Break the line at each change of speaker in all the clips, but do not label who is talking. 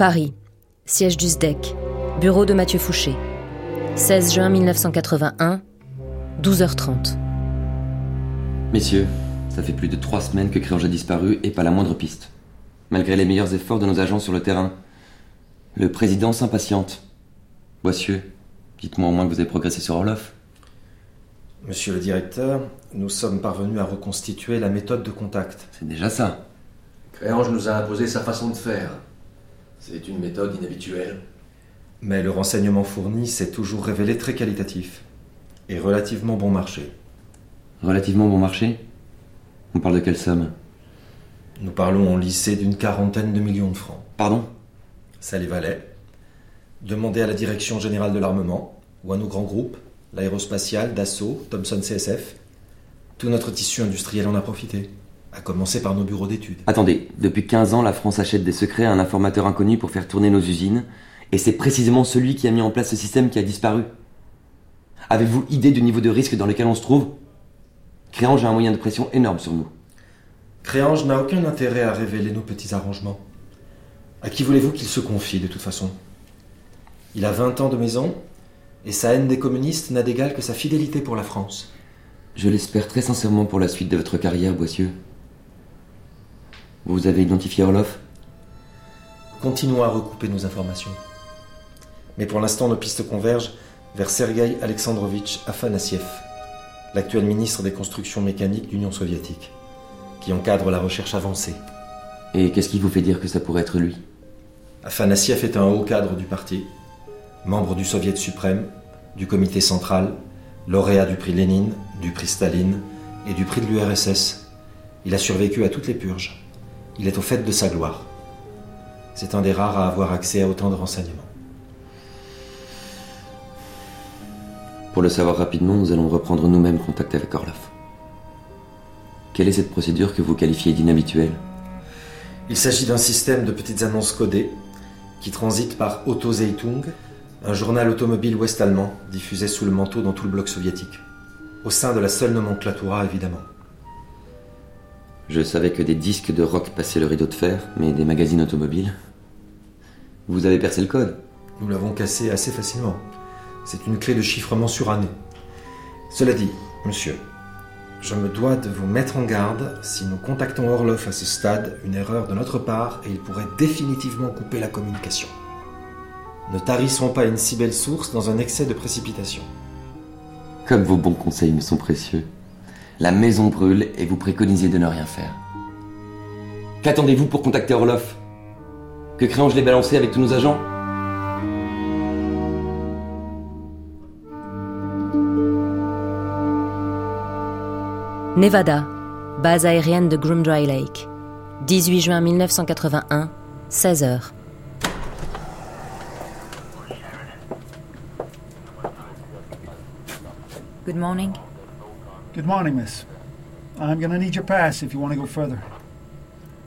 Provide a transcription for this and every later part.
Paris. Siège du SDEC. Bureau de Mathieu Fouché. 16 juin 1981, 12h30.
Messieurs, ça fait plus de trois semaines que Créange a disparu et pas la moindre piste. Malgré les meilleurs efforts de nos agents sur le terrain. Le président s'impatiente. Boissieu, dites-moi au moins que vous avez progressé sur Orloff.
Monsieur le directeur, nous sommes parvenus à reconstituer la méthode de contact.
C'est déjà ça.
Créange nous a imposé sa façon de faire. C'est une méthode inhabituelle.
Mais le renseignement fourni s'est toujours révélé très qualitatif et relativement bon marché.
Relativement bon marché? On parle de quelle somme?
Nous parlons en lycée d'une quarantaine de millions de francs.
Pardon?
Ça les valait. Demandez à la Direction générale de l'armement ou à nos grands groupes, l'aérospatial, Dassault, Thomson CSF. Tout notre tissu industriel en a profité, à commencer par nos bureaux d'études.
Attendez, depuis 15 ans, la France achète des secrets à un informateur inconnu pour faire tourner nos usines, et c'est précisément celui qui a mis en place ce système qui a disparu. Avez-vous idée du niveau de risque dans lequel on se trouve? Créange a un moyen de pression énorme sur nous.
Créange n'a aucun intérêt à révéler nos petits arrangements. À qui voulez-vous qu'il se confie de toute façon? Il a 20 ans de maison, et sa haine des communistes n'a d'égal que sa fidélité pour la France.
Je l'espère très sincèrement pour la suite de votre carrière, Boissieu. Vous avez identifié Orloff?
Continuons à recouper nos informations. Mais pour l'instant, nos pistes convergent vers Sergei Alexandrovitch Afanassiev, l'actuel ministre des Constructions mécaniques d'Union soviétique, qui encadre la recherche avancée.
Et qu'est-ce qui vous fait dire que ça pourrait être lui?
Afanassiev est un haut cadre du parti, membre du Soviet suprême, du comité central, lauréat du prix Lénine, du prix Staline et du prix de l'URSS. Il a survécu à toutes les purges. Il est au fait de sa gloire. C'est un des rares à avoir accès à autant de renseignements.
Pour le savoir rapidement, nous allons reprendre nous-mêmes contact avec Orloff. Quelle est cette procédure que vous qualifiez d'inhabituelle?
Il s'agit d'un système de petites annonces codées qui transitent par Autozeitung, un journal automobile ouest-allemand diffusé sous le manteau dans tout le bloc soviétique. Au sein de la seule nomenclatura, évidemment.
Je savais que des disques de rock passaient le rideau de fer, mais des magazines automobiles. Vous avez percé le code
Nous l'avons cassé assez facilement. C'est une clé de chiffrement surannée. Cela dit, monsieur, je me dois de vous mettre en garde. Si nous contactons Orloff à ce stade, une erreur de notre part et il pourrait définitivement couper la communication. Ne tarissons pas une si belle source dans un excès de précipitation.
Comme vos bons conseils me sont précieux. La maison brûle et vous préconisez de ne rien faire. Qu'attendez-vous pour contacter Orloff? Que Créange l'ait balancé avec tous nos agents?
Nevada, base aérienne de Groom Dry Lake. 18 juin 1981, 16h.
Good morning.
Good morning, miss. I'm gonna need your pass if you want to go further.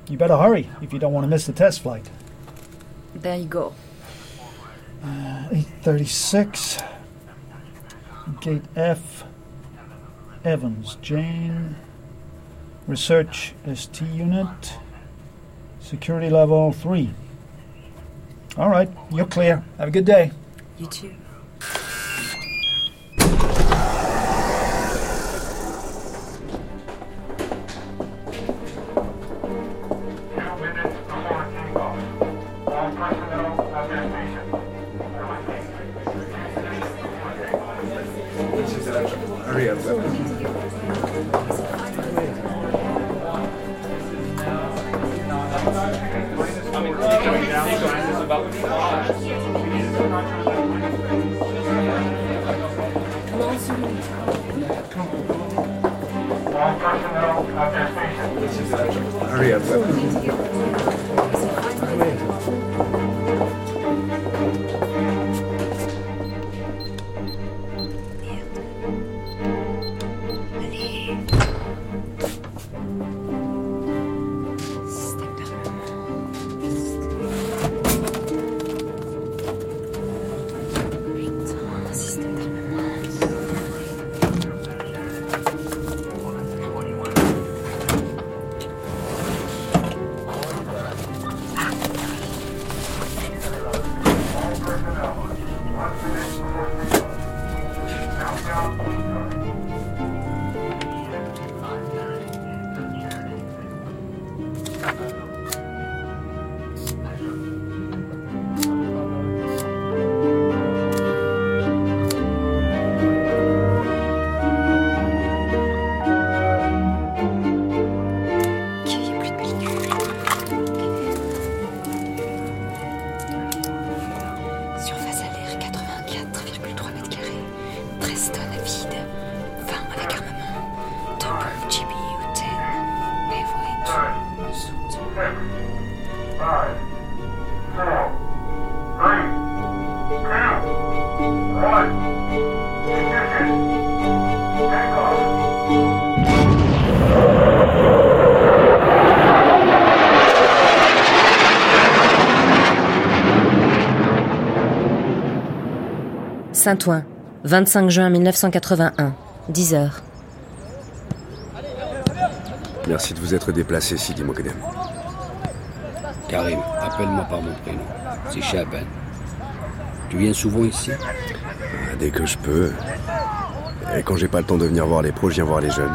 You better hurry if you don't want to miss the test flight.
There you go.
Uh, 836. Gate F. Evans. Jane. Research ST unit. Security level 3. All right, you're clear. Have a good day.
You too.
free up.
Saint-Ouen, 25 juin 1981, 10 heures.
Merci de vous être déplacé, Sidi Mokedem.
Karim, appelle-moi par mon prénom. C'est Chaban. Tu viens souvent ici?
Ah, Dès que je peux. Et quand j'ai pas le temps de venir voir les pros, je viens voir les jeunes.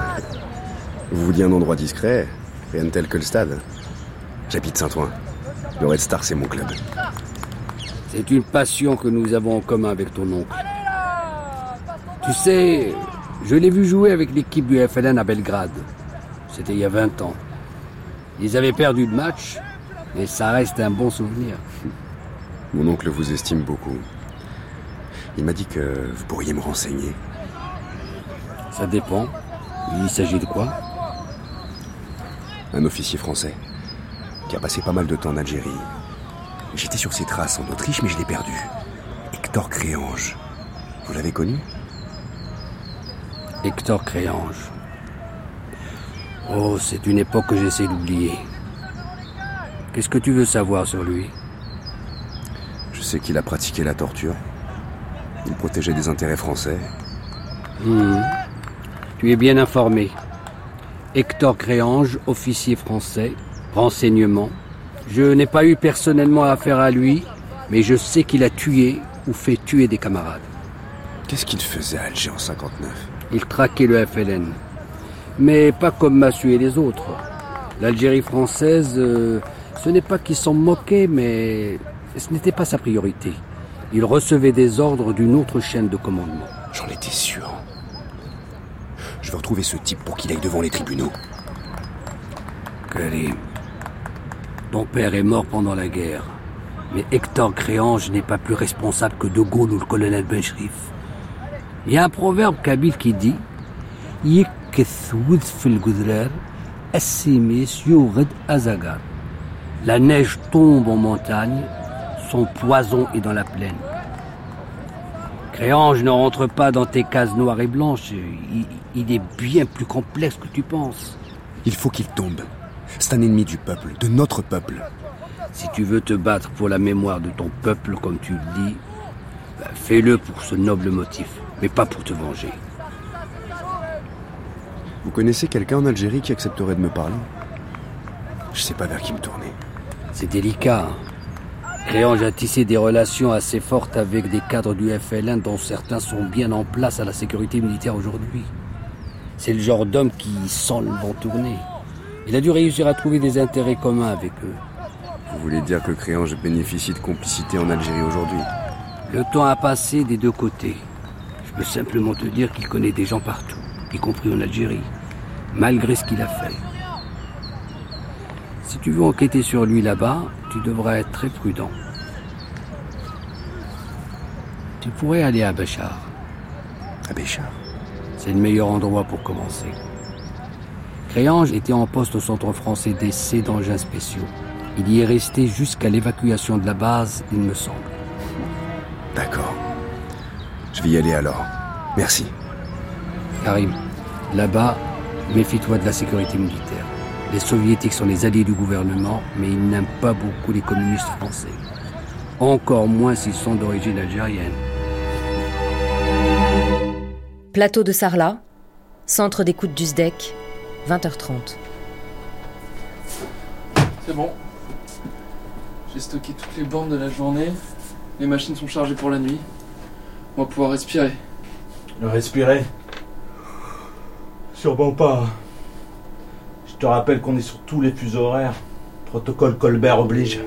Vous vouliez un endroit discret Rien de tel que le stade. J'habite Saint-Ouen. Le Red Star, c'est mon club.
C'est une passion que nous avons en commun avec ton oncle. Tu sais, je l'ai vu jouer avec l'équipe du FLN à Belgrade. C'était il y a 20 ans. Ils avaient perdu le match, mais ça reste un bon souvenir.
Mon oncle vous estime beaucoup. Il m'a dit que vous pourriez me renseigner.
Ça dépend. Il s'agit de quoi?
Un officier français qui a passé pas mal de temps en Algérie. J'étais sur ses traces en Autriche, mais je l'ai perdu. Hector Créange. Vous l'avez connu?
Hector Créange. Oh, c'est une époque que j'essaie d'oublier. Qu'est-ce que tu veux savoir sur lui?
Je sais qu'il a pratiqué la torture. Il protégeait des intérêts français.
Hmm. Tu es bien informé. Hector Créange, officier français, renseignement. Je n'ai pas eu personnellement affaire à lui, mais je sais qu'il a tué ou fait tuer des camarades.
Qu'est-ce qu'il faisait à Alger en 59
Il traquait le FLN. Mais pas comme Massu et les autres. L'Algérie française, euh, ce n'est pas qu'il s'en moquait, mais ce n'était pas sa priorité. Il recevait des ordres d'une autre chaîne de commandement.
J'en étais sûr. Je vais retrouver ce type pour qu'il aille devant les tribunaux.
Karim, ton père est mort pendant la guerre. Mais Hector Créange n'est pas plus responsable que De Gaulle ou le colonel Benchrif. Il y a un proverbe kabyle qui dit. La neige tombe en montagne, son poison est dans la plaine. Créange ne rentre pas dans tes cases noires et blanches. Il est bien plus complexe que tu penses.
Il faut qu'il tombe. C'est un ennemi du peuple, de notre peuple.
Si tu veux te battre pour la mémoire de ton peuple, comme tu le dis, ben, fais-le pour ce noble motif, mais pas pour te venger.
Vous connaissez quelqu'un en Algérie qui accepterait de me parler? Je sais pas vers qui me tourner.
C'est délicat. hein. Créange a tissé des relations assez fortes avec des cadres du FLN dont certains sont bien en place à la sécurité militaire aujourd'hui. C'est le genre d'homme qui sent le vent tourner. Il a dû réussir à trouver des intérêts communs avec eux.
Vous voulez dire que Créange bénéficie de complicité en Algérie aujourd'hui?
Le temps a passé des deux côtés. Je peux simplement te dire qu'il connaît des gens partout, y compris en Algérie, malgré ce qu'il a fait. Si tu veux enquêter sur lui là-bas, tu devras être très prudent. Tu pourrais aller à Béchar.
À Béchar
C'est le meilleur endroit pour commencer. Créange était en poste au centre français d'essai d'engins spéciaux. Il y est resté jusqu'à l'évacuation de la base, il me semble.
D'accord. Je vais y aller alors. Merci.
Karim, là-bas, méfie-toi de la sécurité militaire. Les soviétiques sont les alliés du gouvernement, mais ils n'aiment pas beaucoup les communistes français. Encore moins s'ils sont d'origine algérienne.
Plateau de Sarlat, centre d'écoute du SDEC, 20h30.
C'est bon. J'ai stocké toutes les bornes de la journée. Les machines sont chargées pour la nuit. On va pouvoir respirer.
Respirer? Sûrement pas. Je te rappelle qu'on est sur tous les fuseaux horaires. Protocole Colbert oblige.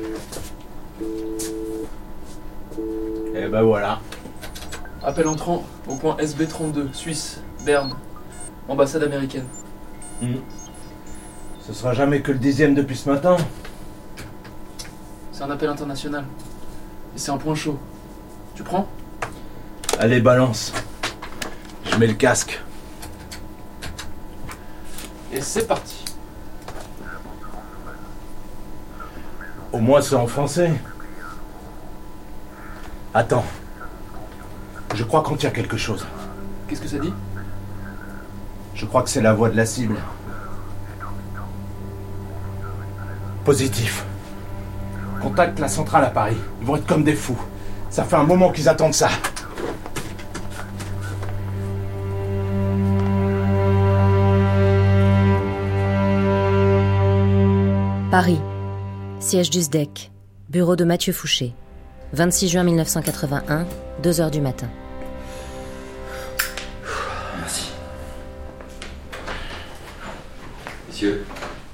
Et ben voilà.
Appel entrant au point SB32, Suisse, Berne. Ambassade américaine.
Hmm. Ce sera jamais que le dixième depuis ce matin.
C'est un appel international. Et c'est un point chaud. Tu prends?
Allez, balance. Je mets le casque.
Et c'est parti.
Au moins c'est en français. Attends. Je crois qu'on tient quelque chose.
Qu'est-ce que ça dit?
Je crois que c'est la voix de la cible. Positif. Contacte la centrale à Paris. Ils vont être comme des fous. Ça fait un moment qu'ils attendent ça.
Paris. Siège du SDEC. Bureau de Mathieu Fouché. 26 juin 1981, 2 heures du matin.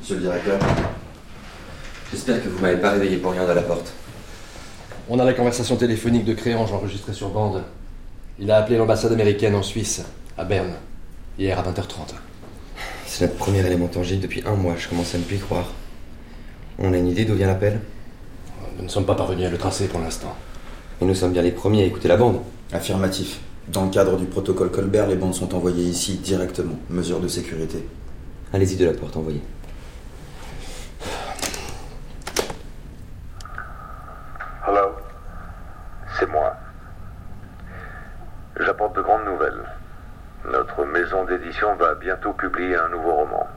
Monsieur
le directeur,
j'espère que vous m'avez pas réveillé pour rien à la porte.
on a la conversation téléphonique de Créange enregistrée sur bande. Il a appelé l'ambassade américaine en Suisse, à Berne, hier à 20h30.
C'est notre premier élément tangible depuis un mois, je commence à ne plus y croire. On a une idée d'où vient l'appel?
Nous ne sommes pas parvenus à le tracer pour l'instant.
Et nous sommes bien les premiers à écouter la bande.
Affirmatif. Dans le cadre du protocole Colbert, les bandes sont envoyées ici directement. Mesure de sécurité.
Allez-y de la porte, envoyez.
Hello, c'est moi. J'apporte de grandes nouvelles. Notre maison d'édition va bientôt publier un nouveau roman.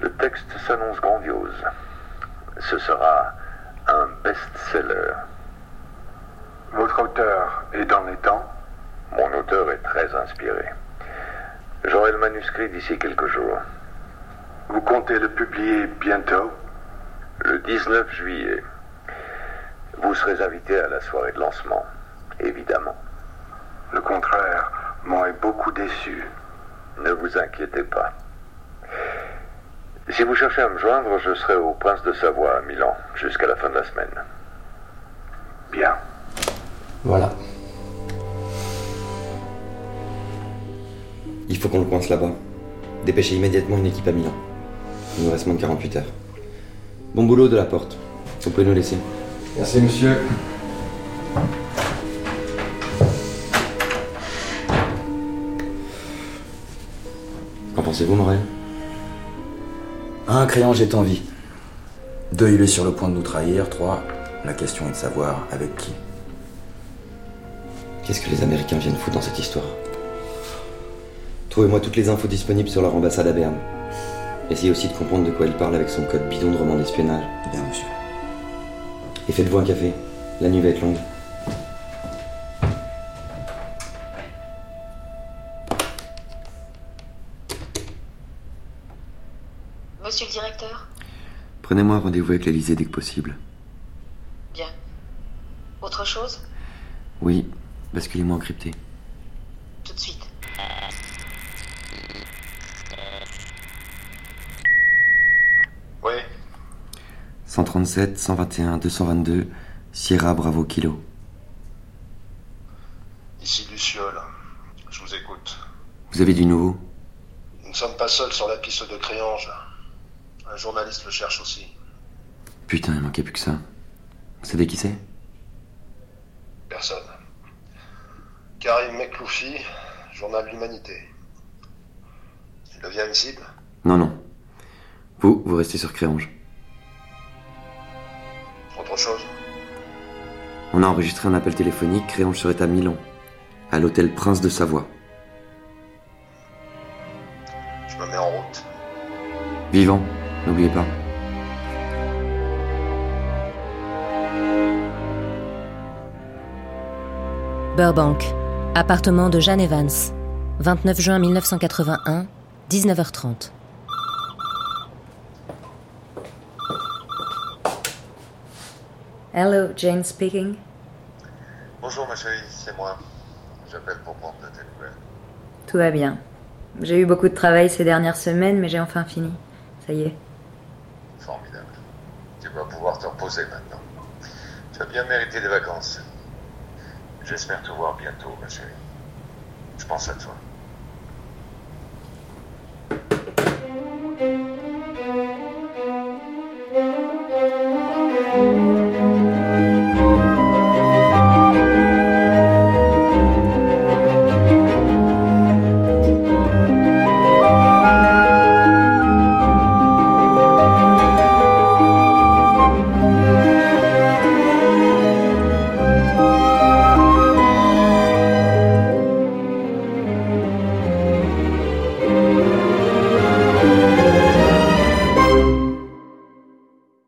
Le texte s'annonce grandiose. Ce sera un best-seller. Votre auteur est dans les temps? Mon auteur est très inspiré. J'aurai le manuscrit d'ici quelques jours. Vous comptez le publier bientôt? Le 19 juillet. Vous serez invité à la soirée de lancement, évidemment. Le contraire m'aurait beaucoup déçu. Ne vous inquiétez pas. Si vous cherchez à me joindre, je serai au Prince de Savoie à Milan jusqu'à la fin de la semaine. Bien.
Voilà.
Il faut qu'on le coince là-bas. Dépêchez immédiatement une équipe à Milan. Il nous reste moins de 48 heures. Bon boulot de la porte. Vous pouvez nous laisser.
Merci, monsieur.
Pensez-vous, Morel
Un, Créange est en vie. Deux, il est sur le point de nous trahir. Trois, la question est de savoir avec qui.
Qu'est-ce que les Américains viennent foutre dans cette histoire Trouvez-moi toutes les infos disponibles sur leur ambassade à Berne. Essayez aussi de comprendre de quoi ils parlent avec son code bidon de roman d'espionnage.
Bien, monsieur.
Et faites-vous un café. La nuit va être longue. Prenez-moi un rendez-vous avec l'Elysée dès que possible.
Bien. Autre chose?
Oui, basculez-moi encrypté.
Tout de suite.
Oui,
137, 121, 222, Sierra Bravo Kilo.
ici Luciole. Je vous écoute.
Vous avez du nouveau?
Nous ne sommes pas seuls sur la piste de Créange. Un journaliste le cherche aussi.
Putain, il manquait plus que ça. Vous savez qui c'est?
Personne. Karim Mekloufi, journal L'Humanité. Il devient une cible?
Non, non. Vous, vous restez sur Créange.
Autre chose?
On a enregistré un appel téléphonique, Créange serait à Milan, à l'hôtel Prince de Savoie.
Je me mets en route.
Vivant, n'oubliez pas.
Burbank. Appartement de Jeanne Evans. 29 juin 1981, 19h30.
Hello, Jane speaking.
Bonjour ma chérie, c'est moi. J'appelle pour prendre de tes nouvelles.
Tout va bien. J'ai eu beaucoup de travail ces dernières semaines, mais j'ai enfin fini. Ça y est.
Pouvoir te reposer maintenant. Tu as bien mérité des vacances. J'espère te voir bientôt, ma chérie. Je pense à toi.